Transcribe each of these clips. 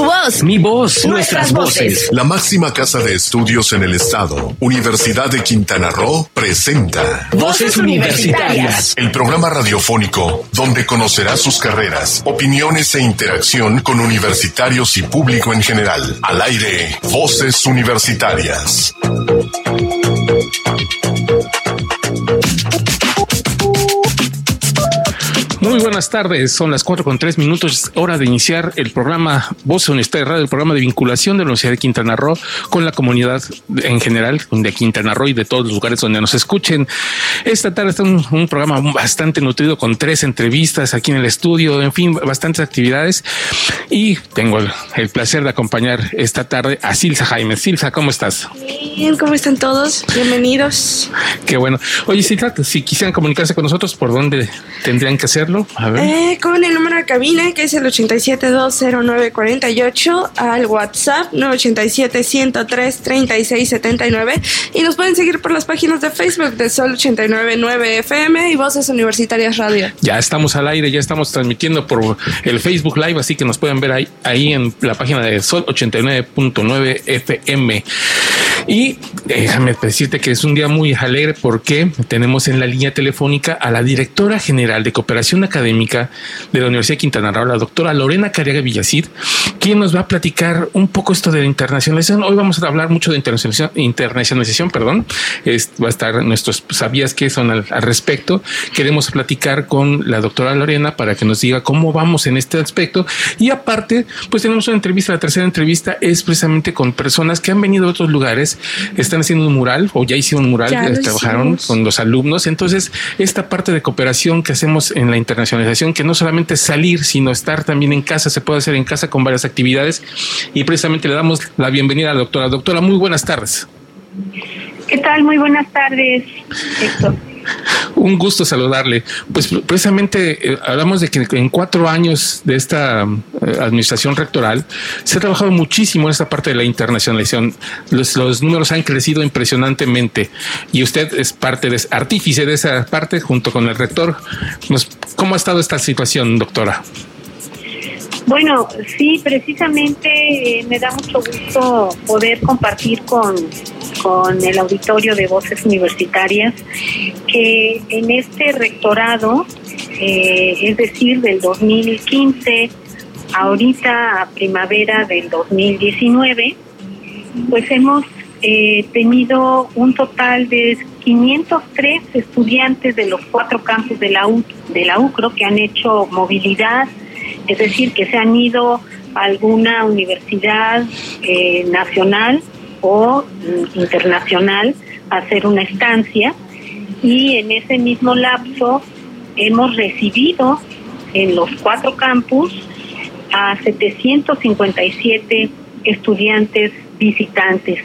Tu voz. Mi voz. Nuestras, voces. La máxima casa de estudios en el estado, Universidad de Quintana Roo, presenta Voces Universitarias. El programa radiofónico donde conocerás sus carreras, opiniones e interacción con universitarios y público en general. Al aire, Voces Universitarias. Muy buenas tardes, son las cuatro con tres minutos, hora de iniciar el programa Voz Universitaria Radio, el programa de vinculación de la Universidad de Quintana Roo con la comunidad en general de Quintana Roo y de todos los lugares donde nos escuchen. Esta tarde está un, programa bastante nutrido con tres entrevistas aquí en el estudio, en fin, bastantes actividades y tengo el, placer de acompañar esta tarde a Silsa Jaime. Silsa, ¿cómo estás? Bien, ¿cómo están todos? Bienvenidos. Qué bueno. Oye, Silsa, si quisieran comunicarse con nosotros, ¿por dónde tendrían que Eh, con el número de cabina que es el 8720948 al WhatsApp 987-103-3679 y nos pueden seguir por las páginas de Facebook de Sol 899 FM y Voces Universitarias Radio. Ya estamos al aire, ya estamos transmitiendo por el Facebook Live, así que nos pueden ver ahí, ahí en la página de Sol 89.9 FM. Y déjame decirte que es un día muy alegre porque tenemos en la línea telefónica a la directora general de Cooperación Académica de la Universidad de Quintana Roo, la doctora Lorena Cariaga Villacid, quien nos va a platicar un poco esto de la internacionalización. Hoy vamos a hablar mucho de internacionalización, internacionalización perdón. va a estar nuestros sabías que son al, respecto. Queremos platicar con la doctora Lorena para que nos diga cómo vamos en este aspecto. Y aparte, pues tenemos una entrevista. La tercera entrevista es precisamente con personas que han venido de otros lugares están haciendo un mural o ya hicieron un mural, trabajaron con los alumnos. Entonces, esta parte de cooperación que hacemos en la internacionalización, que no solamente salir, sino estar también en casa, se puede hacer en casa con varias actividades. Y precisamente le damos la bienvenida a la doctora. Doctora, muy buenas tardes. ¿Qué tal? Muy buenas tardes, Héctor. Un gusto saludarle. Pues precisamente eh, hablamos de que en cuatro años de esta eh, administración rectoral se ha trabajado muchísimo en esta parte de la internacionalización. Los, números han crecido impresionantemente y usted es parte de artífice de esa parte junto con el rector. ¿Cómo ha estado esta situación, doctora? Bueno, sí, precisamente eh, me da mucho gusto poder compartir con, con el auditorio de voces universitarias que en este rectorado, eh, es decir, del 2015 ahorita a primavera del 2019, pues hemos eh, tenido un total de 503 estudiantes de los cuatro campus de la, U, de la UCRO que han hecho movilidad, es decir, que se han ido a alguna universidad eh, nacional o mm, internacional a hacer una estancia y en ese mismo lapso hemos recibido en los cuatro campus a 757 estudiantes visitantes,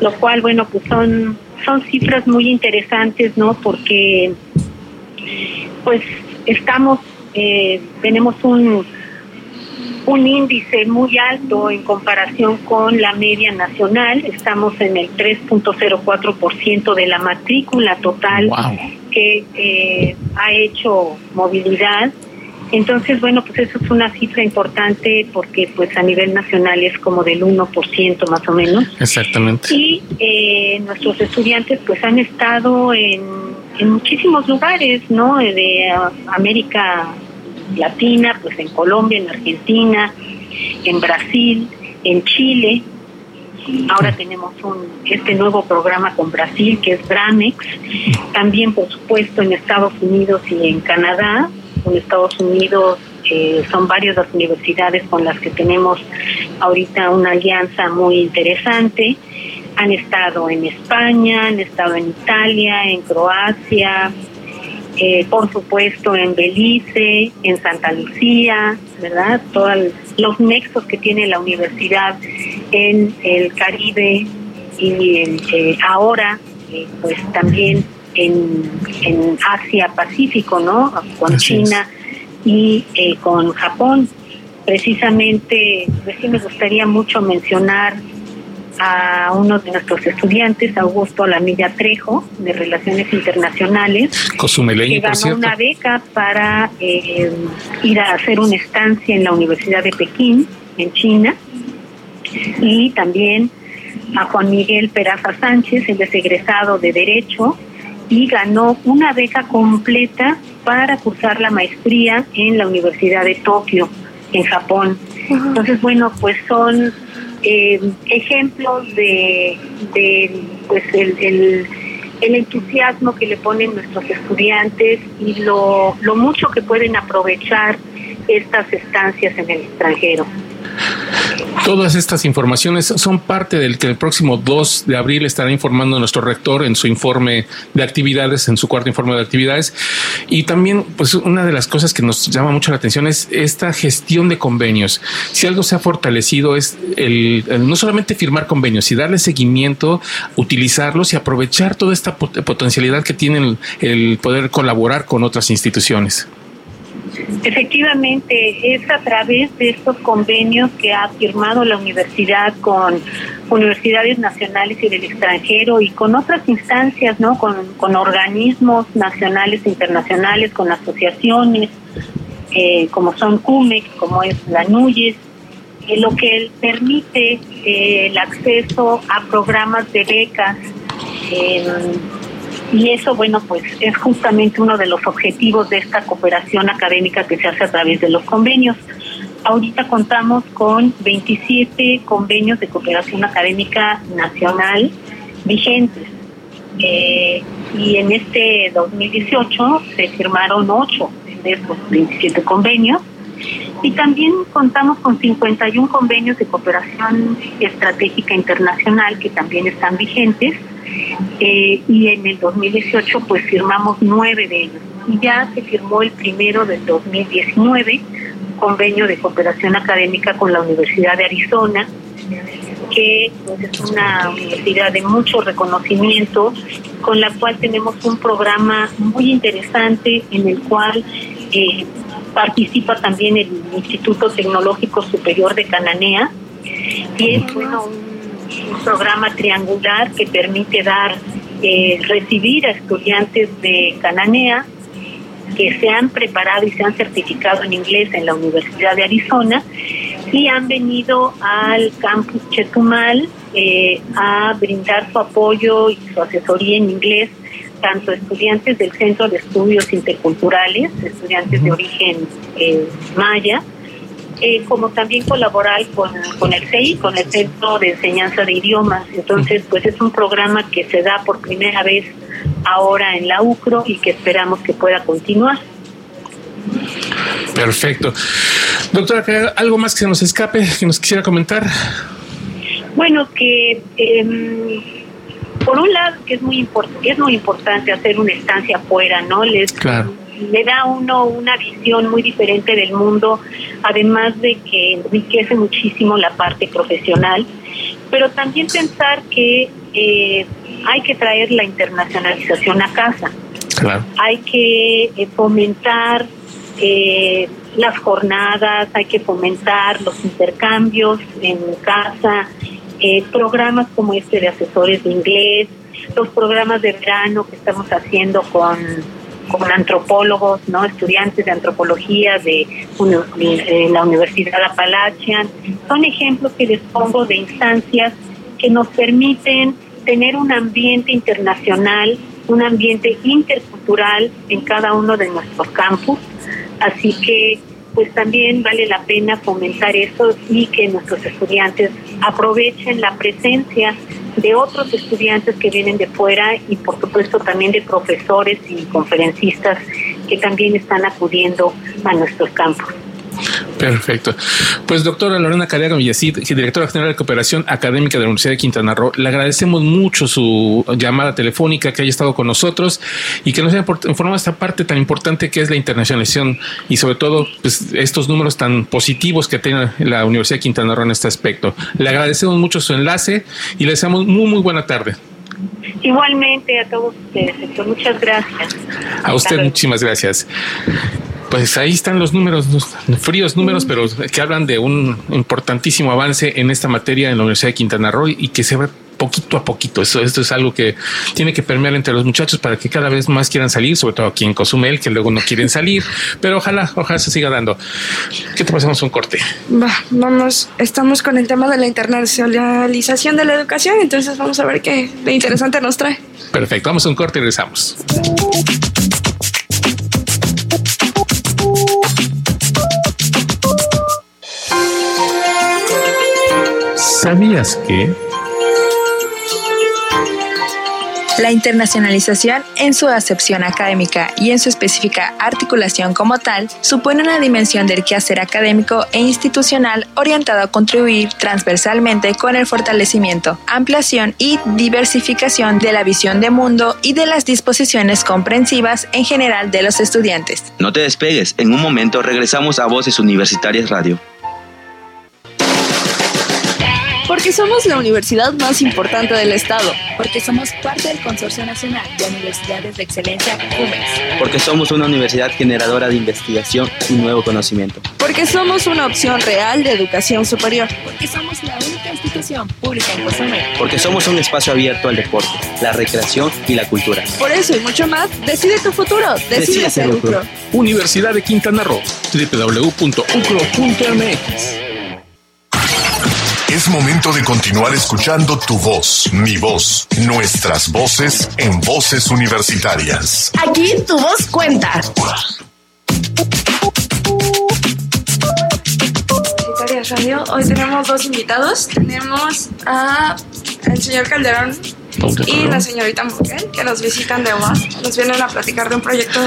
lo cual, bueno, pues son, son cifras muy interesantes, ¿no? Porque, pues, estamos, eh, tenemos un un índice muy alto en comparación con la media nacional. Estamos en el 3.04% de la matrícula total que eh, ha hecho movilidad. Entonces, bueno, pues eso es una cifra importante porque pues a nivel nacional es como del 1% más o menos. Exactamente. Y eh, nuestros estudiantes pues han estado en, en muchísimos lugares, ¿no? De América Latina, pues en Colombia, en Argentina, en Brasil, en Chile. Ahora tenemos un, este nuevo programa con Brasil, que es Bramex. También, por supuesto, en Estados Unidos y en Canadá. En Estados Unidos eh, son varias las universidades con las que tenemos ahorita una alianza muy interesante. Han estado en España, han estado en Italia, en Croacia, eh, por supuesto en Belice, en Santa Lucía, ¿verdad? Todos los nexos que tiene la universidad en el Caribe y eh, ahora, eh, pues también en, en Asia Pacífico, ¿no? Con China y con Japón. Precisamente, pues sí me gustaría mucho mencionar a uno de nuestros estudiantes, Augusto Alamilla Trejo, de Relaciones Internacionales, que ganó una beca para eh, ir a hacer una estancia en la Universidad de Pekín en China, y también a Juan Miguel Peraza Sánchez, el es egresado de Derecho, y ganó una beca completa para cursar la maestría en la Universidad de Tokio, en Japón. Entonces, bueno, pues son eh, ejemplos de, pues el, el, entusiasmo que le ponen nuestros estudiantes y lo, lo mucho que pueden aprovechar estas estancias en el extranjero. Todas estas informaciones son parte del que el próximo 2 de abril estará informando nuestro rector en su informe de actividades, en su cuarto informe de actividades. Y también, pues, una de las cosas que nos llama mucho la atención es esta gestión de convenios. Si algo se ha fortalecido es el, no solamente firmar convenios, y darle seguimiento, utilizarlos y aprovechar toda esta potencialidad que tienen el poder colaborar con otras instituciones. Efectivamente, es a través de estos convenios que ha firmado la universidad con universidades nacionales y del extranjero y con otras instancias, ¿no? Con, organismos nacionales e internacionales, con asociaciones, eh, como son CUMEC, como es la NUYES, lo que permite eh, el acceso a programas de becas y eso, bueno, pues es justamente uno de los objetivos de esta cooperación académica que se hace a través de los convenios. Ahorita contamos con 27 convenios de cooperación académica nacional vigentes. Eh, y en este 2018 se firmaron 8 de esos 27 convenios. Y también contamos con 51 convenios de cooperación estratégica internacional que también están vigentes eh, y en el 2018 pues firmamos nueve de ellos. Y ya se firmó el primero del 2019, convenio de cooperación académica con la Universidad de Arizona, que pues, es una universidad de mucho reconocimiento, con la cual tenemos un programa muy interesante en el cual eh, participa también el Instituto Tecnológico Superior de Cananea, y es bueno, un un programa triangular que permite dar, eh, recibir a estudiantes de Cananea que se han preparado y se han certificado en inglés en la Universidad de Arizona y han venido al campus Chetumal eh, a brindar su apoyo y su asesoría en inglés tanto estudiantes del Centro de Estudios Interculturales, estudiantes de origen eh, maya, eh, como también colaborar con, con el CEI, con el Centro de Enseñanza de Idiomas. Entonces, pues es un programa que se da por primera vez ahora en la UCRO y que esperamos que pueda continuar. Perfecto. Doctora, ¿algo más que se nos escape, que nos quisiera comentar? Bueno, que em, por un lado que es muy es muy importante hacer una estancia afuera, ¿no? Les, claro le da a uno una visión muy diferente del mundo, además de que enriquece muchísimo la parte profesional, pero también pensar que eh, hay que traer la internacionalización a casa. Hay que eh, fomentar eh, las jornadas, hay que fomentar los intercambios en casa, programas como este de asesores de inglés, los programas de verano que estamos haciendo con con antropólogos, no estudiantes de antropología de, la Universidad Appalachian. Son ejemplos que les pongo de instancias que nos permiten tener un ambiente internacional, un ambiente intercultural en cada uno de nuestros campus. Así que pues también vale la pena fomentar eso y que nuestros estudiantes aprovechen la presencia de otros estudiantes que vienen de fuera y por supuesto también de profesores y conferencistas que también están acudiendo a nuestros campos. Perfecto. Pues doctora Lorena Cariaga Villecid, directora general de cooperación académica de la Universidad de Quintana Roo, le agradecemos mucho su llamada telefónica, que haya estado con nosotros y que nos haya informado esta parte tan importante que es la internacionalización y sobre todo pues, estos números tan positivos que tiene la Universidad de Quintana Roo en este aspecto. Le agradecemos mucho su enlace y le deseamos muy, muy buena tarde. Igualmente a todos ustedes, Muchas gracias. A usted muchísimas gracias. Pues ahí están los números, fríos números, pero que hablan de un importantísimo avance en esta materia en la Universidad de Quintana Roo y que se va poquito a poquito. Eso, esto es algo que tiene que permear entre los muchachos para que cada vez más quieran salir, sobre todo aquí en Cozumel, que luego no quieren salir, pero ojalá, ojalá se siga dando. ¿Qué te pasamos un corte? Va, vamos, estamos con el tema de la internacionalización de la educación, entonces vamos a ver qué de interesante nos trae. Perfecto, vamos a un corte y regresamos. ¿Sabías que? La internacionalización en su acepción académica y en su específica articulación como tal supone una dimensión del quehacer académico e institucional orientado a contribuir transversalmente con el fortalecimiento, ampliación y diversificación de la visión de mundo y de las disposiciones comprensivas en general de los estudiantes. No te despegues, en un momento regresamos a Voces Universitarias Radio. Porque somos la universidad más importante del Estado. Porque somos parte del Consorcio Nacional de Universidades de Excelencia CUMES. Porque somos una universidad generadora de investigación y nuevo conocimiento. Porque somos una opción real de educación superior. Porque somos la única institución pública en Cozumel. Porque somos un espacio abierto al deporte, la recreación y la cultura. Por eso y mucho más, decide tu futuro. Decide, ser UCRO. Universidad de Quintana Roo. www.ucro.mx es momento de continuar escuchando tu voz, mi voz, nuestras voces en voces universitarias. Aquí tu voz cuenta. Radio, hoy tenemos dos invitados. Tenemos a el señor Calderón y la señorita Mujer, que nos visitan de UAS, nos vienen a platicar de un proyecto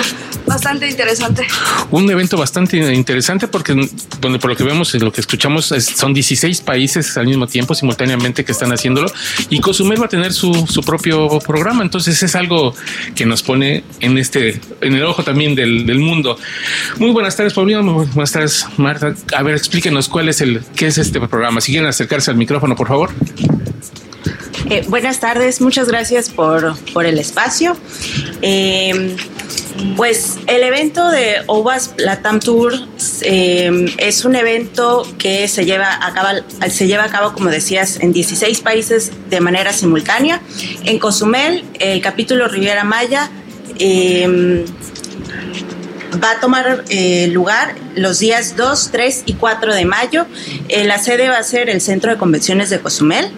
bastante interesante. Un evento bastante interesante porque donde por lo que vemos, lo que escuchamos, son 16 países al mismo tiempo, simultáneamente, que están haciéndolo y Cozumel va a tener su, su propio programa. Entonces es algo que nos pone en este, en el ojo también del, del mundo. Muy buenas tardes, Paulino. Muy buenas tardes, Marta. A ver, explíquenos cuál es el, qué es este programa. Si quieren acercarse al micrófono, por favor. Eh, buenas tardes, muchas gracias por, por el espacio. Eh, pues el evento de OVAS Latam Tour eh, es un evento que se lleva, a cabo, se lleva a cabo, como decías, en 16 países de manera simultánea. En Cozumel, el capítulo Riviera Maya va a tomar lugar los días 2, 3 y 4 de mayo. la sede va a ser el Centro de Convenciones de Cozumel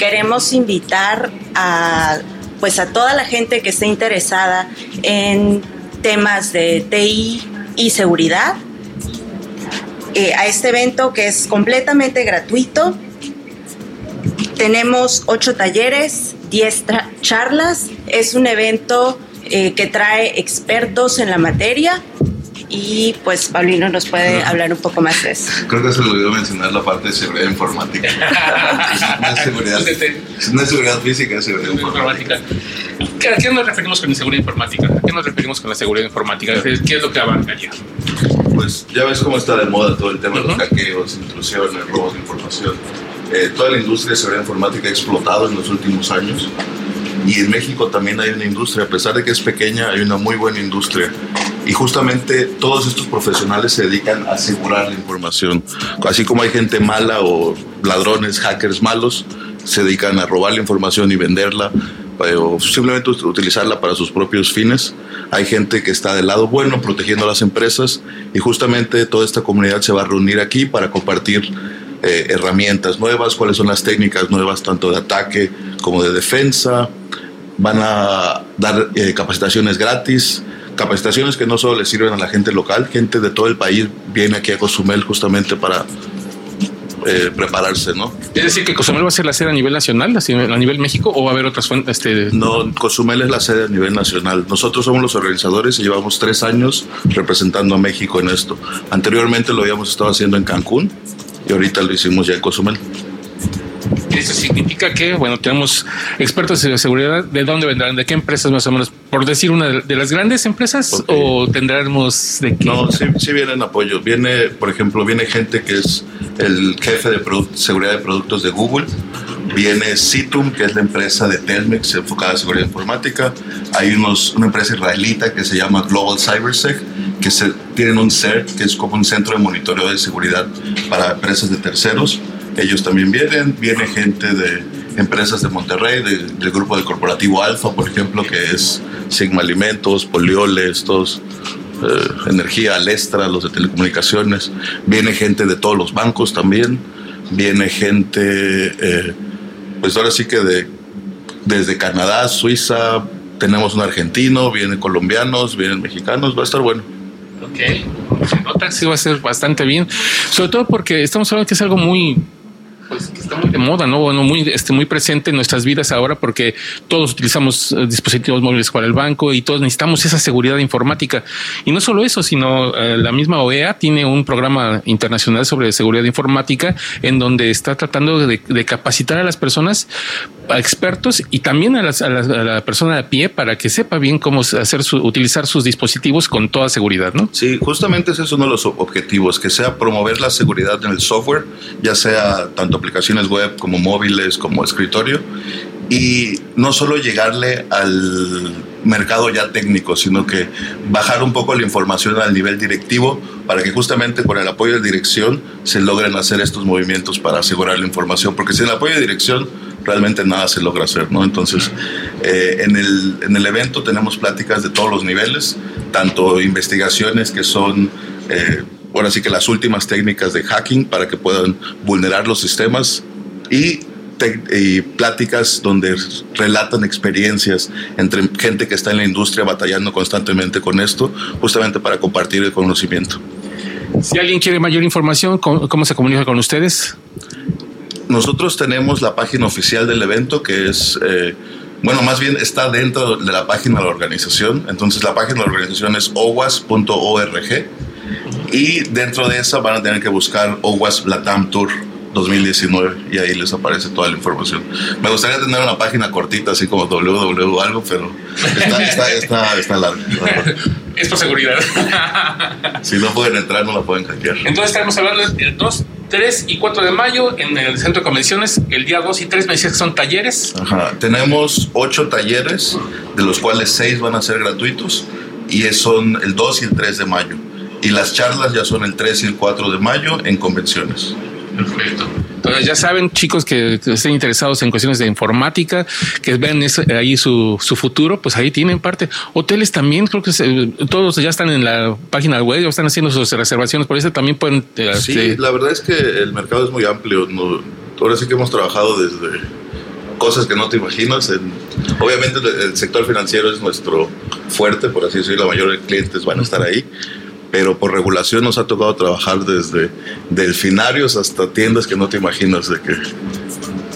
queremos invitar a pues a toda la gente que esté interesada en temas de TI y seguridad eh, a este evento que es completamente gratuito. Tenemos ocho talleres, diez charlas. Es un evento eh, que trae expertos en la materia y pues Paulino nos puede hablar un poco más de eso. Creo que se le olvidó mencionar la parte de seguridad informática. no es seguridad, no es seguridad física, es seguridad informática. ¿A qué nos referimos con seguridad informática? ¿A qué nos referimos con la seguridad informática? ¿Qué es lo que abarca ya? Pues ya ves cómo está de moda todo el tema de los hackeos, intrusiones, robos de información. Eh, toda la industria de seguridad informática ha explotado en los últimos años y en México también hay una industria, a pesar de que es pequeña, hay una muy buena industria. Y justamente todos estos profesionales se dedican a asegurar la información. Así como hay gente mala o ladrones, hackers malos, se dedican a robar la información y venderla eh, o simplemente utilizarla para sus propios fines. Hay gente que está del lado bueno, protegiendo a las empresas y justamente toda esta comunidad se va a reunir aquí para compartir eh, herramientas nuevas, cuáles son las técnicas nuevas tanto de ataque como de defensa. Van a dar eh, capacitaciones gratis, capacitaciones que no solo le sirven a la gente local, gente de todo el país viene aquí a Cozumel justamente para eh, prepararse, ¿no? Es decir, que Cozumel va a ser la sede a nivel nacional, a nivel México, o va a haber otras fuentes. Este... No, Cozumel es la sede a nivel nacional. Nosotros somos los organizadores y llevamos tres años representando a México en esto. Anteriormente lo habíamos estado haciendo en Cancún y ahorita lo hicimos ya en Cozumel. Eso significa que, bueno, tenemos expertos en seguridad. ¿De dónde vendrán? ¿De qué empresas más o menos? Por decir una de las grandes empresas o tendremos de qué? No, sí, sí vienen apoyos. Viene, por ejemplo, viene gente que es el jefe de seguridad de productos de Google. Viene Citum, que es la empresa de Telmex enfocada en seguridad informática. Hay unos, una empresa israelita que se llama Global CyberSec, que se, tienen un CERT, que es como un centro de monitoreo de seguridad para empresas de terceros ellos también vienen, viene gente de empresas de Monterrey, del grupo de corporativo Alfa, por ejemplo, que es Sigma Alimentos, Polioles, todos, eh, Energía, Alestra, los de telecomunicaciones. Viene gente de todos los bancos también. Viene gente, eh, pues ahora sí que de, desde Canadá, Suiza, tenemos un argentino, vienen colombianos, vienen mexicanos, va a estar bueno. Ok, se nota, sí va a ser bastante bien, sobre todo porque estamos hablando que es algo muy pues está muy de moda, ¿no? Bueno, muy, este, muy presente en nuestras vidas ahora porque todos utilizamos eh, dispositivos móviles para el banco y todos necesitamos esa seguridad informática. Y no solo eso, sino eh, la misma OEA tiene un programa internacional sobre seguridad informática en donde está tratando de, capacitar a las personas, a expertos y también a, la persona de pie para que sepa bien cómo hacer su, utilizar sus dispositivos con toda seguridad, ¿no? Sí, justamente ese es uno de los objetivos, que sea promover la seguridad en el software, ya sea tanto aplicaciones web como móviles, como escritorio, y no solo llegarle al mercado ya técnico, sino que bajar un poco la información al nivel directivo para que justamente con el apoyo de dirección se logren hacer estos movimientos para asegurar la información, porque sin el apoyo de dirección realmente nada se logra hacer, ¿no? Entonces, eh, en, el, en el evento tenemos pláticas de todos los niveles, tanto investigaciones que son... Eh, ahora sí que las últimas técnicas de hacking para que puedan vulnerar los sistemas y, pláticas donde relatan experiencias entre gente que está en la industria batallando constantemente con esto, justamente para compartir el conocimiento. Si alguien quiere mayor información, ¿cómo, se comunica con ustedes? Nosotros tenemos la página oficial del evento que es... Eh, bueno, más bien está dentro de la página de la organización. Entonces la página de la organización es owas.org y dentro de esa van a tener que buscar OWASP Latam Tour 2019 y ahí les aparece toda la información. Me gustaría tener una página cortita, así como www algo, pero está, está, está, está larga. Es por seguridad. si no pueden entrar, no la pueden hackear. Entonces estaremos hablando del 2, 3 y 4 de mayo en el centro de convenciones. El día 2 y 3 me decías que son talleres. Ajá. Tenemos 8 talleres, de los cuales 6 van a ser gratuitos y son el 2 y el 3 de mayo y las charlas ya son el 3 y el 4 de mayo en convenciones. Perfecto. Entonces ya saben, chicos que estén interesados en cuestiones de informática, que ven ahí su, su, futuro, pues ahí tienen parte. Hoteles también, creo que todos ya están en la página web, ya están haciendo sus reservaciones, por eso también pueden... Eh, sí, este, la verdad es que el mercado es muy amplio. ahora sí que hemos trabajado desde cosas que no te imaginas. obviamente el sector financiero es nuestro fuerte, por así decirlo, la mayoría de clientes van a estar ahí pero por regulación nos ha tocado trabajar desde delfinarios hasta tiendas que no te imaginas de que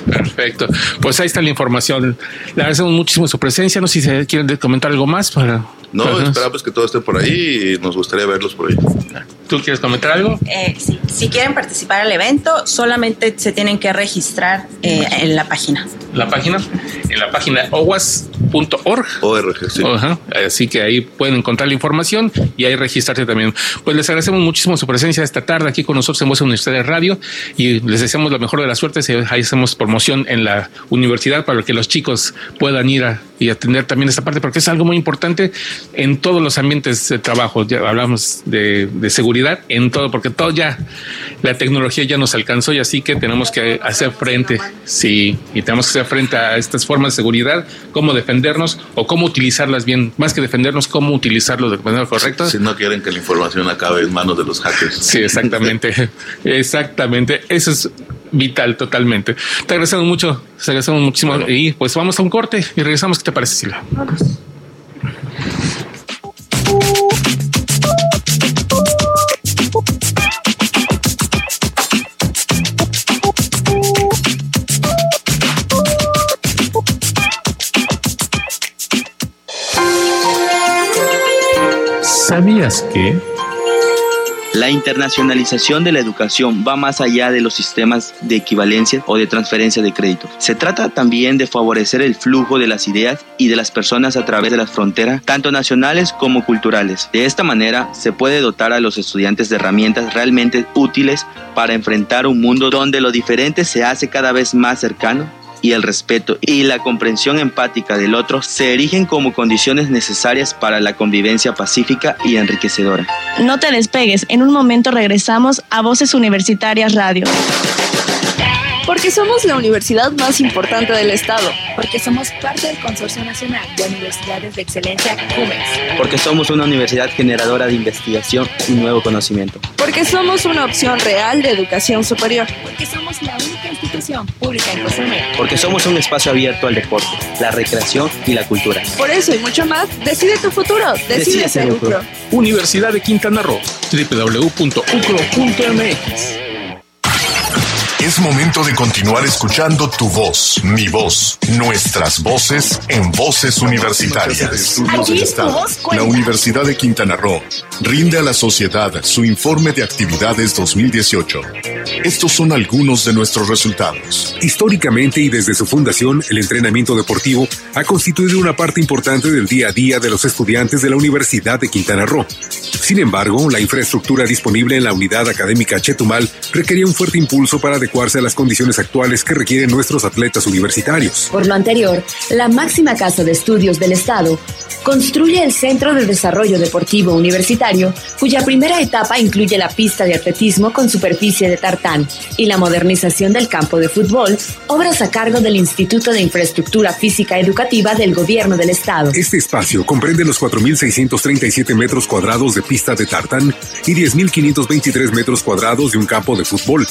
Perfecto. Pues ahí está la información. Le agradecemos muchísimo su presencia. No sé si se quieren comentar algo más para. No, esperamos que todo esté por ahí y nos gustaría verlos por ahí. ¿Tú quieres comentar algo? Eh, sí. Si quieren participar al evento, solamente se tienen que registrar eh, en la página. ¿La página? En la página owas.org. ORG, sí. Así que ahí pueden encontrar la información y ahí registrarse también. Pues les agradecemos muchísimo su presencia esta tarde aquí con nosotros en Voz Universidad de Radio y les deseamos la mejor de las suertes. Ahí hacemos promoción en la universidad para que los chicos puedan ir a, y atender también esta parte, porque es algo muy importante en todos los ambientes de trabajo. Ya hablamos de, de seguridad en todo, porque todo ya, la tecnología ya nos alcanzó y así que tenemos que hacer frente, sí, y tenemos que hacer frente a estas formas de seguridad, cómo defendernos o cómo utilizarlas bien, más que defendernos, cómo utilizarlo de manera correcta. Si no quieren que la información acabe en manos de los hackers. Sí, exactamente, exactamente. Eso es vital totalmente. Te agradecemos mucho, te agradecemos muchísimo. Y pues vamos a un corte y regresamos. ¿Qué te parece, Silvia? ¿Sabías que... La internacionalización de la educación va más allá de los sistemas de equivalencia o de transferencia de crédito. Se trata también de favorecer el flujo de las ideas y de las personas a través de las fronteras, tanto nacionales como culturales. De esta manera se puede dotar a los estudiantes de herramientas realmente útiles para enfrentar un mundo donde lo diferente se hace cada vez más cercano y el respeto y la comprensión empática del otro se erigen como condiciones necesarias para la convivencia pacífica y enriquecedora. No te despegues, en un momento regresamos a Voces Universitarias Radio. Porque somos la universidad más importante del Estado. Porque somos parte del Consorcio Nacional de Universidades de Excelencia CUMEX. Porque somos una universidad generadora de investigación y nuevo conocimiento. Porque somos una opción real de educación superior. Porque somos la única institución pública en Cozumel. Porque somos un espacio abierto al deporte, la recreación y la cultura. Por eso y mucho más, decide tu futuro. Decide, ser UCRO. Universidad de Quintana Roo, www.ucro.mx. Es momento de continuar escuchando tu voz, mi voz, nuestras voces en voces universitarias. Aquí tu voz. La Universidad de Quintana Roo rinde a la sociedad su informe de actividades 2018. Estos son algunos de nuestros resultados. Históricamente y desde su fundación, el entrenamiento deportivo ha constituido una parte importante del día a día de los estudiantes de la Universidad de Quintana Roo. Sin embargo, la infraestructura disponible en la unidad académica Chetumal requería un fuerte impulso para adecuarse a las condiciones actuales que requieren nuestros atletas universitarios. Por lo anterior, la máxima casa de estudios del Estado construye el Centro de Desarrollo Deportivo Universitario, cuya primera etapa incluye la pista de atletismo con superficie de tartán y la modernización del campo de fútbol, obras a cargo del Instituto de Infraestructura Física Educativa del Gobierno del Estado. Este espacio comprende los 4.637 metros cuadrados de pista de tartán y 10.523 metros cuadrados de un campo de fútbol.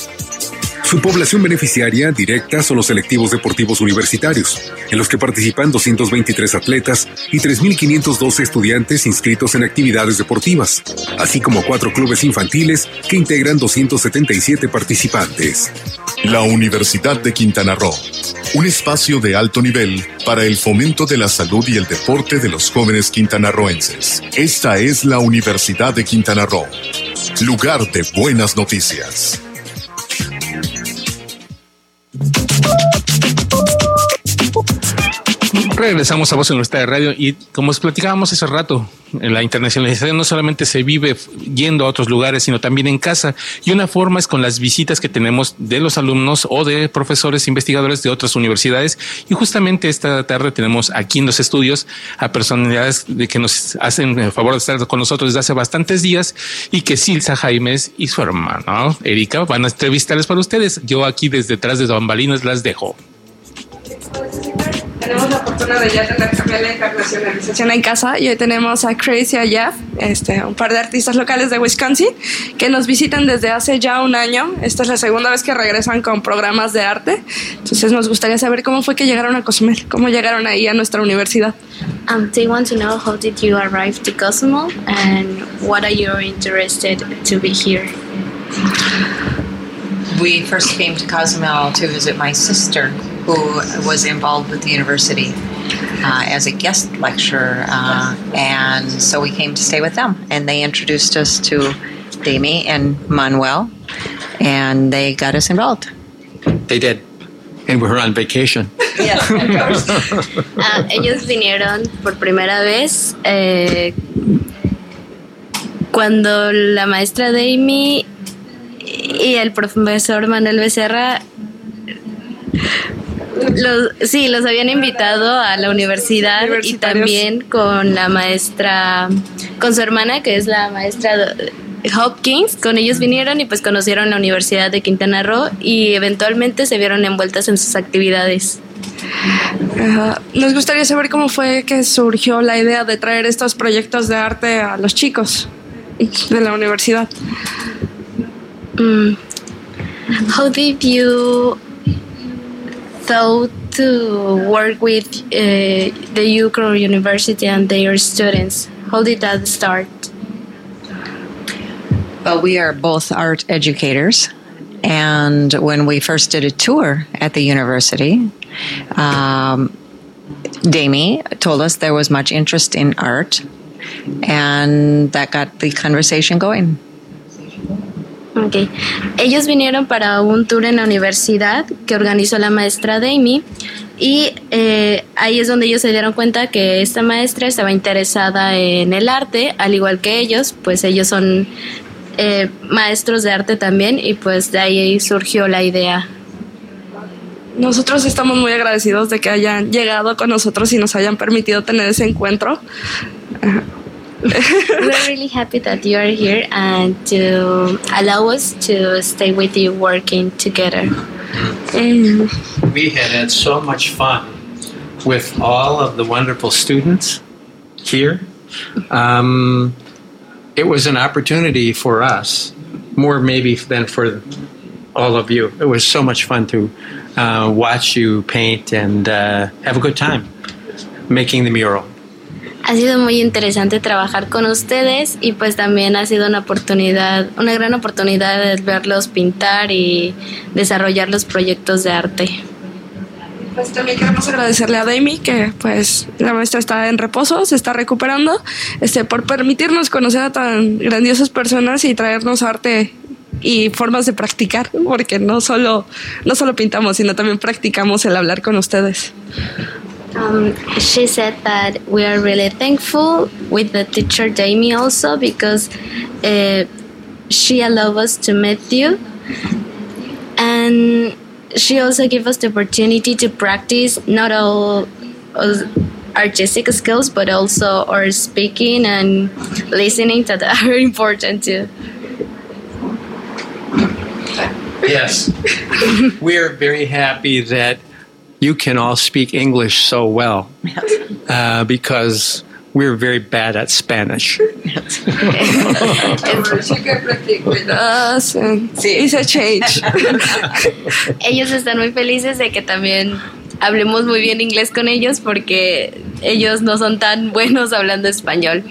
Su población beneficiaria directa son los selectivos deportivos universitarios, en los que participan 223 atletas y 3.512 estudiantes inscritos en actividades deportivas, así como cuatro clubes infantiles que integran 277 participantes. La Universidad de Quintana Roo, un espacio de alto nivel para el fomento de la salud y el deporte de los jóvenes quintanarroenses. Esta es la Universidad de Quintana Roo, lugar de buenas noticias. Regresamos a Voz Universitaria de Radio y como os platicábamos hace rato, la internacionalización no solamente se vive yendo a otros lugares, sino también en casa. Y una forma es con las visitas que tenemos de los alumnos o de profesores investigadores de otras universidades. Y justamente esta tarde tenemos aquí en los estudios a personalidades de que nos hacen el favor de estar con nosotros desde hace bastantes días y que Silsa Jaimes y su hermano Erika van a entrevistarles para ustedes. Yo aquí desde detrás de bambalinas las dejo. Tenemos la fortuna de ya tener también la internacionalización en casa y hoy tenemos a Crazy y a Jeff, este, un par de artistas locales de Wisconsin que nos visitan desde hace ya un año. Esta es la segunda vez que regresan con programas de arte. Entonces nos gustaría saber cómo fue que llegaron a Cozumel, cómo llegaron ahí a nuestra universidad. Um, they want to know how did you arrive to Cozumel and what are you interested to be here? We first came to Cozumel to visit my sister, who was involved with the university uh, as a guest lecturer, uh, and so we came to stay with them. And they introduced us to Demi and Manuel, and they got us involved. They did. And we were on vacation. Yes, of course. Ah, ellos vinieron por primera vez eh, cuando la maestra de Amy y el profesor Manuel Becerra los, sí, los habían invitado a la universidad y también con la maestra, con su hermana, que es la maestra Hopkins, con ellos vinieron y pues conocieron la Universidad de Quintana Roo y eventualmente se vieron envueltas en sus actividades. Nos gustaría saber cómo fue que surgió la idea de traer estos proyectos de arte a los chicos de la universidad. Mm. How did you thought to work with uh, the UCRO University and their students? How did that start? Well, we are both art educators. And when we first did a tour at the university, um, Dami told us there was much interest in art, and that got the conversation going. Ok. Ellos vinieron para un tour en la universidad que organizó la maestra Dami y eh, ahí es donde ellos se dieron cuenta que esta maestra estaba interesada en el arte, al igual que ellos, pues ellos son eh, maestros de arte también y pues de ahí surgió la idea. Nosotros estamos muy agradecidos de que hayan llegado con nosotros y nos hayan permitido tener ese encuentro. We're really happy that you are here and to allow us to stay with you working together. We had had so much fun with all of the wonderful students here. Um, it was an opportunity for us, more maybe than for all of you. It was so much fun to uh, watch you paint and uh, have a good time making the mural. Ha sido muy interesante trabajar con ustedes y pues también ha sido una oportunidad, una gran oportunidad de verlos pintar y desarrollar los proyectos de arte. Pues también queremos agradecerle a Demi que pues la maestra está en reposo, se está recuperando, este, por permitirnos conocer a tan grandiosas personas y traernos arte y formas de practicar, porque no solo, no solo pintamos, sino también practicamos el hablar con ustedes. Um, she said that we are really thankful with the teacher Jamie also because uh, she allowed us to meet you and she also gave us the opportunity to practice not all uh, artistic skills but also our speaking and listening that are important too. Yes. We're very happy that you can all speak English so well uh, because we're very bad at Spanish. It's a change. ellos están muy felices de que también hablemos muy bien inglés con ellos porque ellos no son tan buenos hablando español.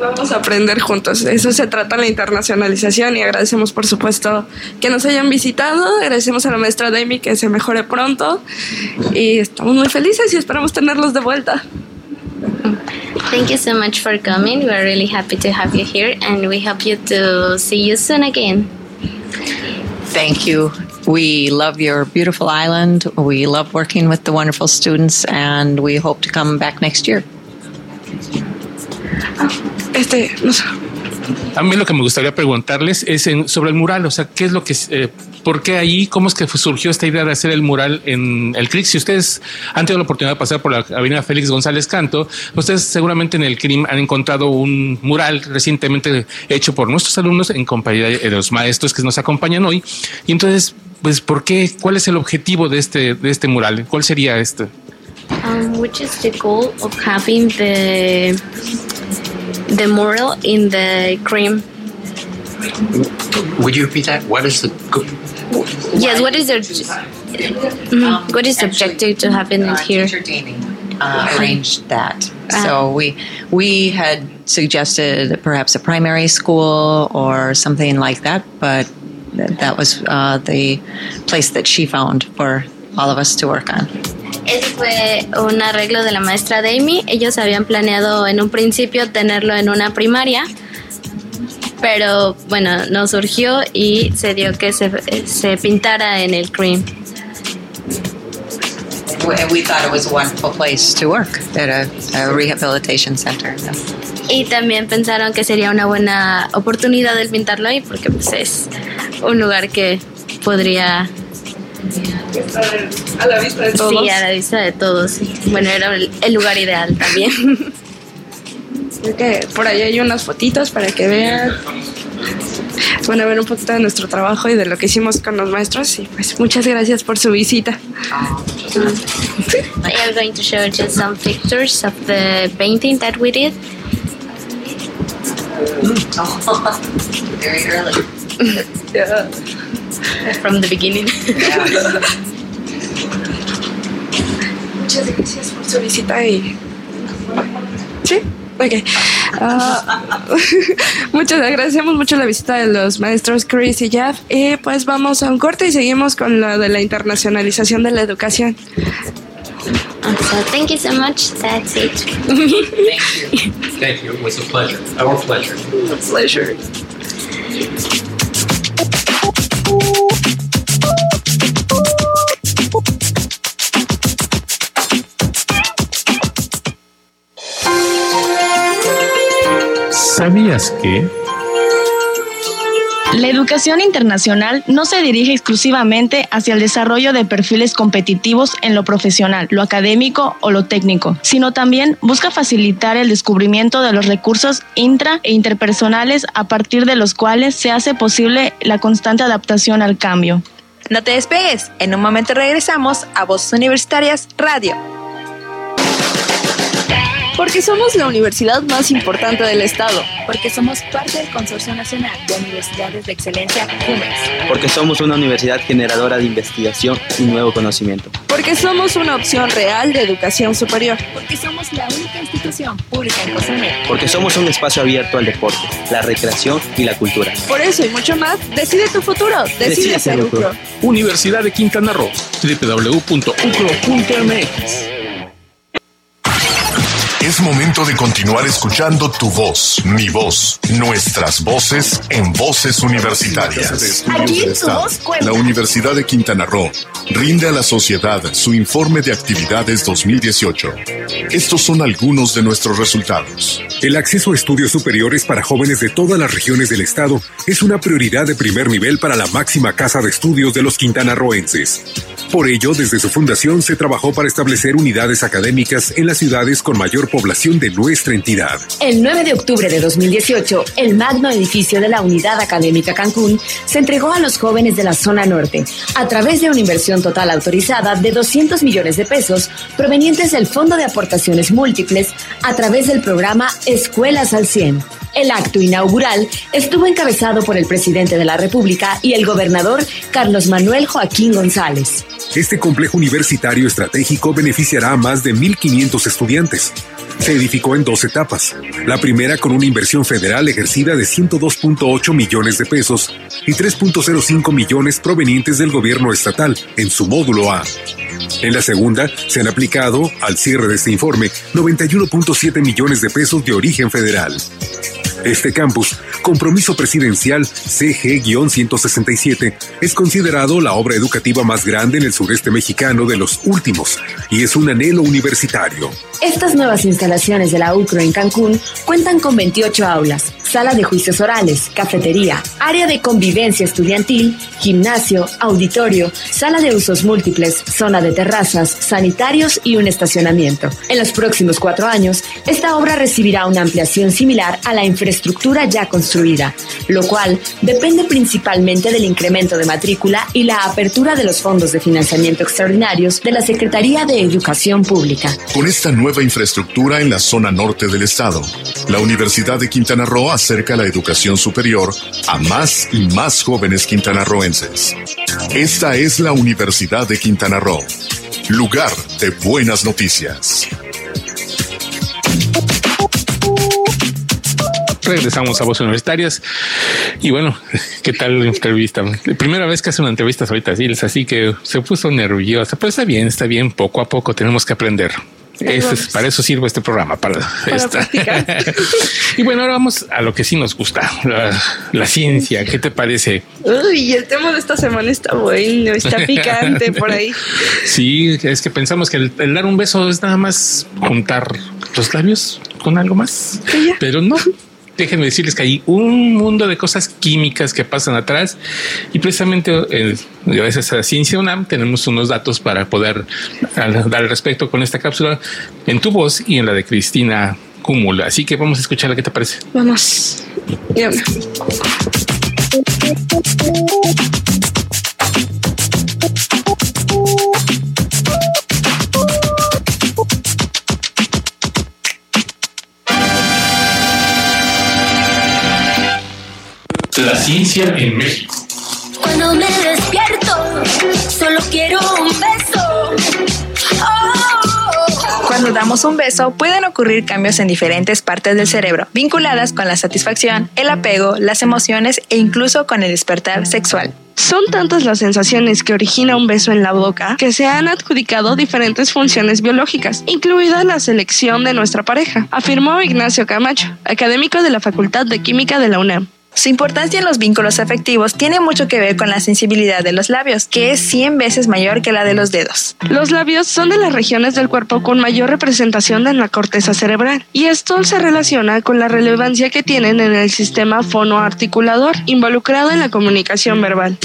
Vamos a aprender juntos. Eso se trata la internacionalización y agradecemos por supuesto que nos hayan visitado. Agradecemos a la maestra Demi que se mejore pronto y estamos muy felices y esperamos tenerlos de vuelta. Thank you so much for coming. We are really happy to have you here and we hope you to see you soon again. Thank you. We love your beautiful island. We love working with the wonderful students, and we hope to come back next year. Este, no sé. A mí lo que me gustaría preguntarles es en- sobre el mural, o sea, ¿qué es lo que, eh, por qué ahí, cómo es que surgió esta idea de hacer el mural en el CRIC? Si ustedes han tenido la oportunidad de pasar por la avenida Félix González Canto, ustedes seguramente en el CRIM han encontrado un mural recientemente hecho por nuestros alumnos en compañía de los maestros que nos acompañan hoy. Y entonces, pues, ¿por qué? ¿Cuál es el objetivo de este, de este mural? ¿Cuál sería este? Um, which is the goal of having the the mural in the cream? Would you repeat that? What is the go- Yes. What is the Mhm. what is the objective to having it here? uh, arranged that. So we we had suggested perhaps a primary school or something like that, but th- that was uh, the place that she found for all of us to work on. Ese fue un arreglo de la maestra de Amy. Ellos habían planeado en un principio tenerlo en una primaria, pero bueno, no surgió y se dio que se, se pintara en el cream. We, thought it was a wonderful place to work at a, a rehabilitation center. Y también pensaron que sería una buena oportunidad el pintarlo ahí porque pues es un lugar que podría A la vista de todos. Sí, a la vista de todos. sí. Bueno, era el, el lugar ideal también. Ok, por ahí hay unas fotitos para que vean. Van a ver un poquito de nuestro trabajo y de lo que hicimos con los maestros. Y pues muchas gracias por su visita. I am going to show you some pictures of the painting that we did. Very early. Yeah. From the beginning. Muchas gracias por su visita y... Sí, ok. Ah, muchas agradecemos mucho la visita de los maestros Chris y Jeff. Y pues vamos a un corte y seguimos con lo de la internacionalización de la educación. So thank you so much. That's it. Thank you. It was a pleasure. Our pleasure. A pleasure. ¿Sabías que? La educación internacional no se dirige exclusivamente hacia el desarrollo de perfiles competitivos en lo profesional, lo académico o lo técnico, sino también busca facilitar el descubrimiento de los recursos intra e interpersonales a partir de los cuales se hace posible la constante adaptación al cambio. No te despegues, en un momento regresamos a Voces Universitarias Radio. Porque somos la universidad más importante del Estado. Porque somos parte del Consorcio Nacional de Universidades de Excelencia CUMES. Porque somos una universidad generadora de investigación y nuevo conocimiento. Porque somos una opción real de educación superior. Porque somos la única institución pública en Cozumel. Porque somos un espacio abierto al deporte, la recreación y la cultura. Por eso y mucho más, decide tu futuro. Decide, Decide ser. UCRO. Universidad de Quintana Roo, www.ucro.mx. Es momento de continuar escuchando tu voz, mi voz, nuestras voces en voces universitarias. Aquí tu voz cuenta. La Universidad de Quintana Roo rinde a la sociedad su informe de actividades 2018. Estos son algunos de nuestros resultados. El acceso a estudios superiores para jóvenes de todas las regiones del estado es una prioridad de primer nivel para la máxima casa de estudios de los quintanarroenses. Por ello, desde su fundación se trabajó para establecer unidades académicas en las ciudades con mayor población de nuestra entidad. El 9 de octubre de 2018, el magno edificio de la Unidad Académica Cancún se entregó a los jóvenes de la zona norte a través de una inversión total autorizada de 200 millones de pesos provenientes del Fondo de Aportaciones Múltiples a través del programa Escuelas al 100. El acto inaugural estuvo encabezado por el presidente de la República y el gobernador Carlos Manuel Joaquín González. Este complejo universitario estratégico beneficiará a más de 1.500 estudiantes. Se edificó en dos etapas. La primera con una inversión federal ejercida de 102.8 millones de pesos y 3.05 millones provenientes del gobierno estatal en su módulo A. En la segunda, se han aplicado, al cierre de este informe, 91.7 millones de pesos de origen federal. Este campus, compromiso presidencial CG-167, es considerado la obra educativa más grande en el sureste mexicano de los últimos y es un anhelo universitario. Estas nuevas instalaciones de la UCRO en Cancún cuentan con 28 aulas, sala de juicios orales, cafetería, área de convivencia estudiantil, gimnasio, auditorio, sala de usos múltiples, zona de terrazas, sanitarios y un estacionamiento. En los próximos cuatro años, esta obra recibirá una ampliación similar a la infraestructura ya construida, lo cual depende principalmente del incremento de matrícula y la apertura de los fondos de financiamiento extraordinarios de la Secretaría de Educación Pública. Con esta nueva infraestructura en la zona norte del estado, la Universidad de Quintana Roo acerca la educación superior a más y más jóvenes quintanarroenses. Esta es la Universidad de Quintana Roo, lugar de buenas noticias. Regresamos a Voces Universitarias. Y bueno, ¿qué tal la entrevista? La primera vez que hace una entrevista ahorita, sí, es así que se puso nerviosa, pero está bien, está bien, poco a poco tenemos que aprender. Este es- para eso sirve este programa, para, esta. y bueno, ahora vamos a lo que sí nos gusta, la, la ciencia. ¿Qué te parece? Uy, el tema de esta semana está bueno, está picante por ahí. Sí, es que pensamos que el, el dar un beso es nada más juntar los labios con algo más, pero no. Déjenme decirles que hay un mundo de cosas químicas que pasan atrás y precisamente eh, gracias a Ciencia UNAM tenemos unos datos para poder al- dar respecto con esta cápsula en tu voz y en la de Cristina Cúmula. Así que vamos a escucharla. ¿Qué te parece? Vamos. Ya. La ciencia en México. Cuando me despierto, solo quiero un beso. Oh. Cuando damos un beso, pueden ocurrir cambios en diferentes partes del cerebro, vinculadas con la satisfacción, el apego, las emociones e incluso con el despertar sexual. Son tantas las sensaciones que origina un beso en la boca que se han adjudicado diferentes funciones biológicas, incluida la selección de nuestra pareja, afirmó Ignacio Camacho, académico de la Facultad de Química de la UNAM. Su importancia en los vínculos afectivos tiene mucho que ver con la sensibilidad de los labios, que es 100 veces mayor que la de los dedos. Los labios son de las regiones del cuerpo con mayor representación en la corteza cerebral, y esto se relaciona con la relevancia que tienen en el sistema fonoarticulador involucrado en la comunicación verbal.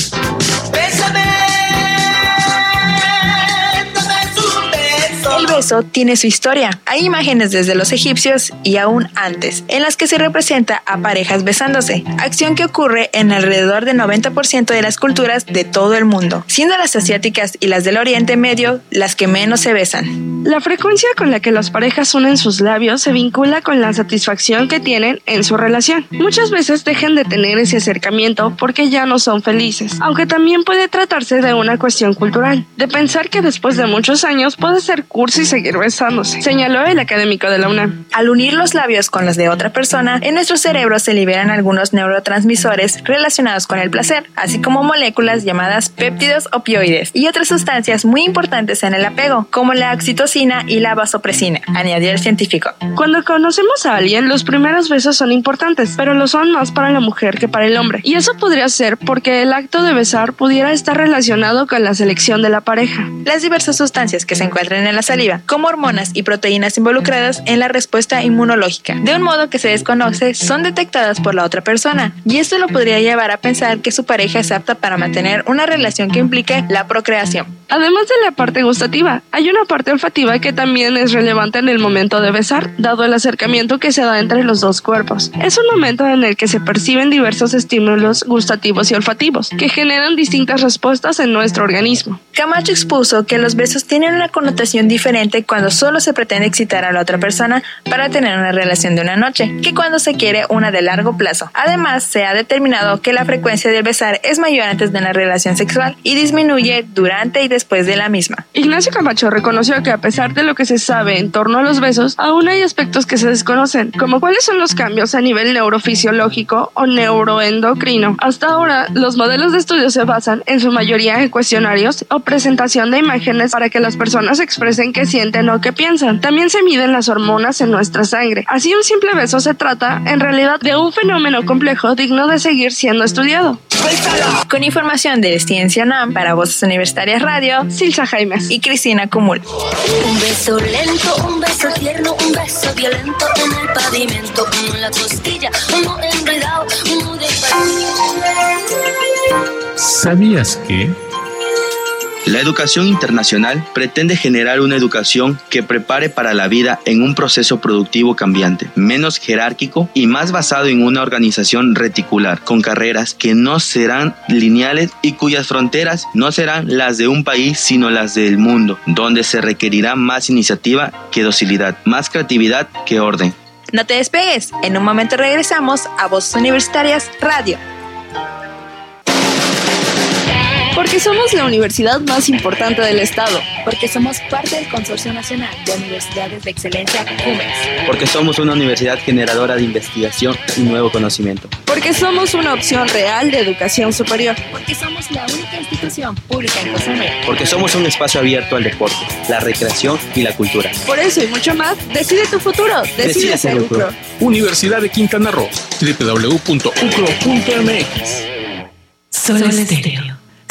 Beso tiene su historia. Hay imágenes desde los egipcios y aún antes, en las que se representa a parejas besándose, acción que ocurre en alrededor del 90% de las culturas de todo el mundo, siendo las asiáticas y las del Oriente Medio las que menos se besan. La frecuencia con la que las parejas unen sus labios se vincula con la satisfacción que tienen en su relación. Muchas veces dejan de tener ese acercamiento porque ya no son felices, aunque también puede tratarse de una cuestión cultural, de pensar que después de muchos años puede ser curso y seguir besándose, señaló el académico de la UNAM. Al unir los labios con los de otra persona, en nuestro cerebro se liberan algunos neurotransmisores relacionados con el placer, así como moléculas llamadas péptidos opioides y otras sustancias muy importantes en el apego, como la oxitocina y la vasopresina, añadió el científico. Cuando conocemos a alguien, los primeros besos son importantes, pero lo son más para la mujer que para el hombre. Y eso podría ser porque el acto de besar pudiera estar relacionado con la selección de la pareja. Las diversas sustancias que se encuentran en la saliva, como hormonas y proteínas involucradas en la respuesta inmunológica, de un modo que se desconoce, son detectadas por la otra persona, y esto lo podría llevar a pensar que su pareja es apta para mantener una relación que implique la procreación. Además de la parte gustativa, hay una parte olfativa que también es relevante en el momento de besar, dado el acercamiento que se da entre los dos cuerpos. Es un momento en el que se perciben diversos estímulos gustativos y olfativos, que generan distintas respuestas en nuestro organismo. Camacho expuso que los besos tienen una connotación diferente cuando solo se pretende excitar a la otra persona para tener una relación de una noche, que cuando se quiere una de largo plazo. Además, se ha determinado que la frecuencia de besar es mayor antes de una relación sexual y disminuye durante y después de la misma. Ignacio Camacho reconoció que a pesar de lo que se sabe en torno a los besos, aún hay aspectos que se desconocen, como cuáles son los cambios a nivel neurofisiológico o neuroendocrino. Hasta ahora, los modelos de estudio se basan en su mayoría en cuestionarios o presentación de imágenes para que las personas expresen qué sienten o qué piensan. También se miden las hormonas en nuestra sangre. Así un simple beso se trata, en realidad, de un fenómeno complejo digno de seguir siendo estudiado. Con información de Ciencia NAM para Voces Universitarias Radio, Silsa Jaimes y Cristina Cumul. Un beso lento, un beso tierno, un beso violento en el pavimento, uno en la costilla, uno enredado, uno de ¿Sabías que? La educación internacional pretende generar una educación que prepare para la vida en un proceso productivo cambiante, menos jerárquico y más basado en una organización reticular, con carreras que no serán lineales y cuyas fronteras no serán las de un país sino las del mundo, donde se requerirá más iniciativa que docilidad, más creatividad que orden. No te despegues, en un momento regresamos a Voces Universitarias Radio. Porque somos la universidad más importante del Estado. Porque somos parte del Consorcio Nacional de Universidades de Excelencia CUMES. Porque somos una universidad generadora de investigación y nuevo conocimiento. Porque somos una opción real de educación superior. Porque somos la única institución pública en Cozumel. Porque somos un espacio abierto al deporte, la recreación y la cultura. Por eso y mucho más, decide tu futuro. Decide, Decide ser. UCRO. Universidad de Quintana Roo, www.ucro.mx. Solo estéreo.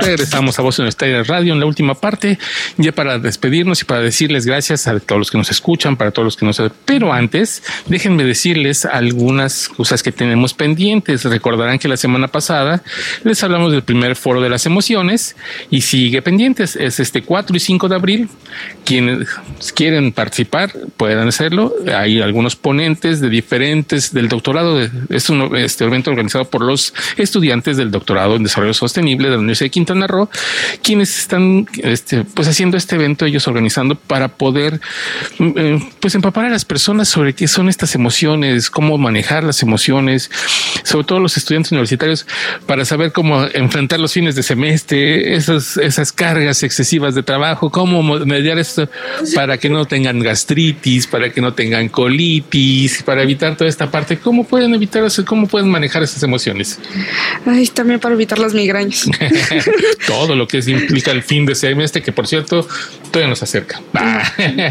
Regresamos a Voz Universitaria Radio en la última parte, ya para despedirnos y para decirles gracias a todos los que nos escuchan, para todos los que nos... Pero antes, déjenme decirles algunas cosas que tenemos pendientes. Recordarán que la semana pasada les hablamos del primer foro de las emociones y sigue pendientes. Es este 4 y 5 de abril. Quienes quieren participar pueden hacerlo. Hay algunos ponentes de diferentes del doctorado. Es un este evento organizado por los estudiantes del doctorado en desarrollo sostenible de la Universidad de Quintana Roo, quienes están este, pues haciendo este evento, ellos organizando para poder mm, eh, pues empapar a las personas sobre qué son estas emociones, cómo manejar las emociones, sobre todo los estudiantes universitarios, para saber cómo enfrentar los fines de semestre, esas, esas cargas excesivas de trabajo, cómo mo- mediar esto para que no tengan gastritis, para que no tengan colitis, para evitar toda esta parte. ¿Cómo pueden evitar eso? ¿Cómo pueden manejar esas emociones? Ay, también para evitar las migrañas. todo lo que implica el fin de semestre, que por cierto, todavía nos acerca.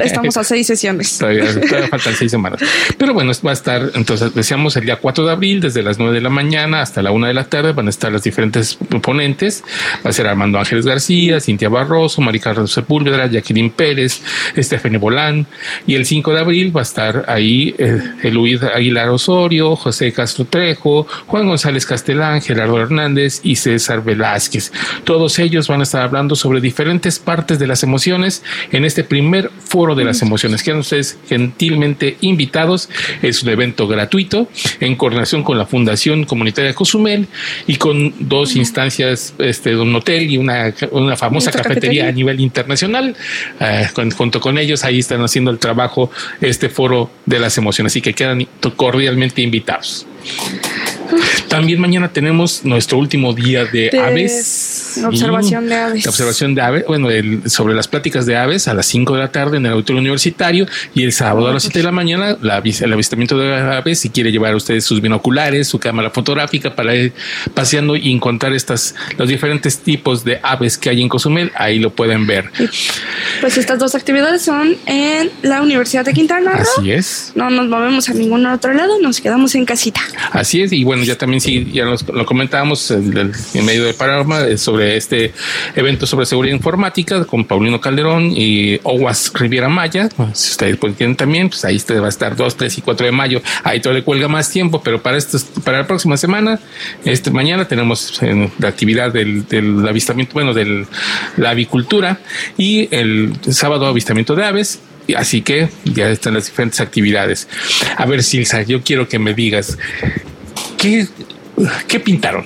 Estamos a seis sesiones. todavía, todavía, faltan seis semanas. Pero bueno, va a estar, entonces decíamos el día 4 de abril, desde las 9 de la mañana hasta la 1 de la tarde, van a estar las diferentes ponentes. Va a ser Armando Ángeles García, Cintia Barroso, Maricardo Sepúlveda, Jacqueline Pérez, Estefany Bolán. Y el 5 de abril va a estar ahí eh, Luis Aguilar Osorio, José Castro Trejo, Juan González Castelán, Gerardo Hernández y César Velázquez. Todos ellos van a estar hablando sobre diferentes partes de las emociones en este primer foro de las emociones. Quedan ustedes gentilmente invitados. Es un evento gratuito en coordinación con la Fundación Comunitaria Cozumel y con dos instancias, este, un hotel y una, una famosa cafetería, a nivel internacional. Eh, junto con ellos ahí están haciendo el trabajo este foro de las emociones. Así que quedan cordialmente invitados. También mañana tenemos nuestro último día de, aves. Observación de aves. observación de aves. Bueno, sobre las pláticas de aves a las 5 de la tarde en el auditorio universitario y el sábado a las 7 de la mañana la, el avistamiento de aves. Si quiere llevar a ustedes sus binoculares, su cámara fotográfica para ir paseando y encontrar estas, los diferentes tipos de aves que hay en Cozumel, ahí lo pueden ver. Pues estas dos actividades son en la Universidad de Quintana Roo. Así es. No nos movemos a ningún otro lado, nos quedamos en casita. Así es. Y bueno, ya también sí, ya lo comentábamos en, medio del panorama eh, sobre este evento sobre seguridad informática con Paulino Calderón y Owas Riviera Maya. Si ustedes quieren también, pues ahí va a estar 2, 3 y 4 de mayo. Ahí todo le cuelga más tiempo, pero para esto, para la próxima semana, este mañana tenemos la actividad del, del avistamiento, bueno, de la avicultura y el sábado avistamiento de aves Así que ya están las diferentes actividades. A ver, Silsa, yo quiero que me digas, ¿qué, qué pintaron?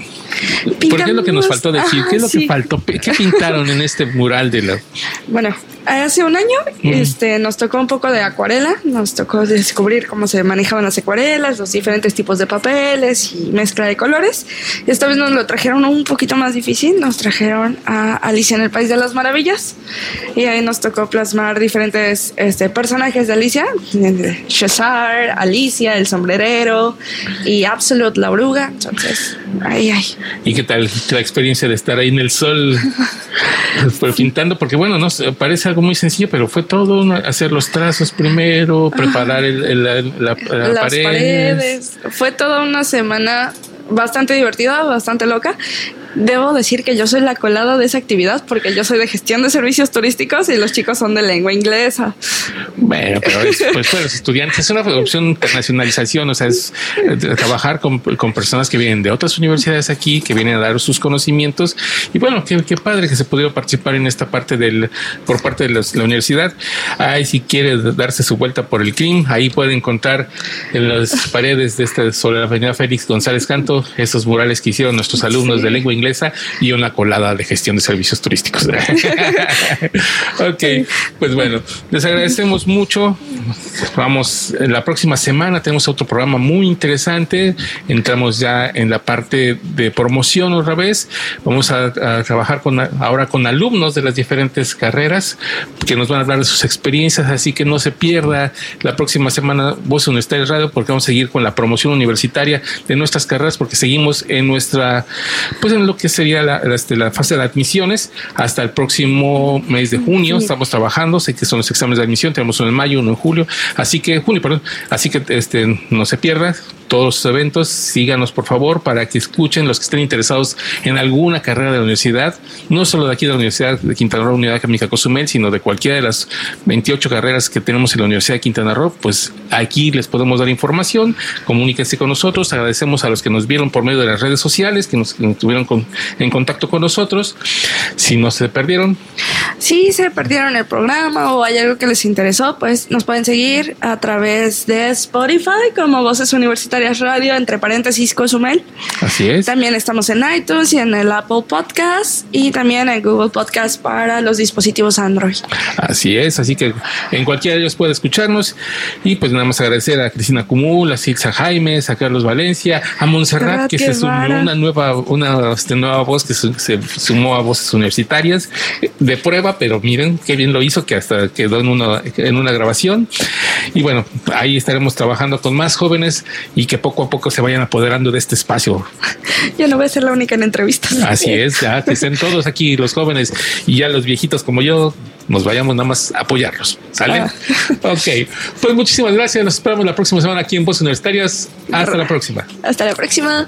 ¿Por qué es lo que nos faltó decir? ¿Qué es lo que faltó? ¿Qué pintaron en este mural de la... Bueno, hace un año este, nos tocó un poco de acuarela, nos tocó descubrir cómo se manejaban las acuarelas, los diferentes tipos de papeles y mezcla de colores. Esta vez nos lo trajeron un poquito más difícil, nos trajeron a Alicia en el País de las Maravillas y ahí nos tocó plasmar diferentes este, personajes de Alicia, Cesar, Alicia, el sombrerero y Absolute, la oruga. Entonces, ay, ay. ¿Y qué tal la experiencia de estar ahí en el sol pues, pintando? Porque bueno, no parece algo muy sencillo, pero fue todo hacer los trazos primero, preparar el, la, Las paredes. Fue toda una semana bastante divertida, bastante loca debo decir que yo soy la colada de esa actividad porque yo soy de gestión de servicios turísticos y los chicos son de lengua inglesa. Bueno, pero es, pues para los estudiantes es una opción internacionalización, o sea, es eh, trabajar con, con, personas que vienen de otras universidades aquí, que vienen a dar sus conocimientos y bueno, qué, qué padre que se pudiera participar en esta parte del por parte de la universidad. Ahí si quiere darse su vuelta por el CRIM, ahí puede encontrar en las paredes de esta sobre la avenida Félix González Canto esos murales que hicieron nuestros alumnos de lengua inglesa inglesa y una colada de gestión de servicios turísticos. ok, pues bueno, les agradecemos mucho. Vamos, la próxima semana tenemos otro programa muy interesante. Entramos ya en la parte de promoción otra vez. Vamos a, trabajar con, ahora con alumnos de las diferentes carreras que nos van a hablar de sus experiencias, así que no se pierda la próxima semana Voz Universitaria Radio porque vamos a seguir con la promoción universitaria de nuestras carreras porque seguimos en nuestra, pues en lo que sería la, este, la, fase de admisiones hasta el próximo mes de junio. Estamos trabajando, sé que son los exámenes de admisión, tenemos uno en mayo, uno en julio, así que junio, perdón, así que este, no se pierda todos los eventos, síganos por favor para que escuchen los que estén interesados en alguna carrera de la universidad, no solo de aquí de la Universidad de Quintana Roo, Unidad Académica Cozumel, sino de cualquiera de las 28 carreras que tenemos en la Universidad de Quintana Roo, pues aquí les podemos dar información, comuníquense con nosotros, agradecemos a los que nos vieron por medio de las redes sociales, que nos tuvieron en contacto con nosotros, si no se perdieron. Si se perdieron el programa o hay algo que les interesó, pues nos pueden seguir a través de Spotify como Voces Universitarias Radio, entre paréntesis Cozumel. Así es. También estamos en iTunes y en el Apple Podcast y también en Google Podcast para los dispositivos Android. Así es, así que en cualquiera de ellos puede escucharnos y pues nada más agradecer a Cristina Cumul, a Silsa Jaimes, a Carlos Valencia, a Montserrat que se sumó una nueva, una este, nueva voz que se sumó a voces universitarias de prueba, pero miren qué bien lo hizo que hasta quedó en una, en una grabación. Y bueno, ahí estaremos trabajando con más jóvenes y que poco a poco se vayan apoderando de este espacio. Yo no voy a ser la única en entrevistas. Así es, ya que estén todos aquí los jóvenes y ya los viejitos como yo nos vayamos nada más a apoyarlos. ¿Sale? Ah. ok. Pues muchísimas gracias. Nos esperamos la próxima semana aquí en Voces Universitarias. Hasta la próxima. Hasta la próxima.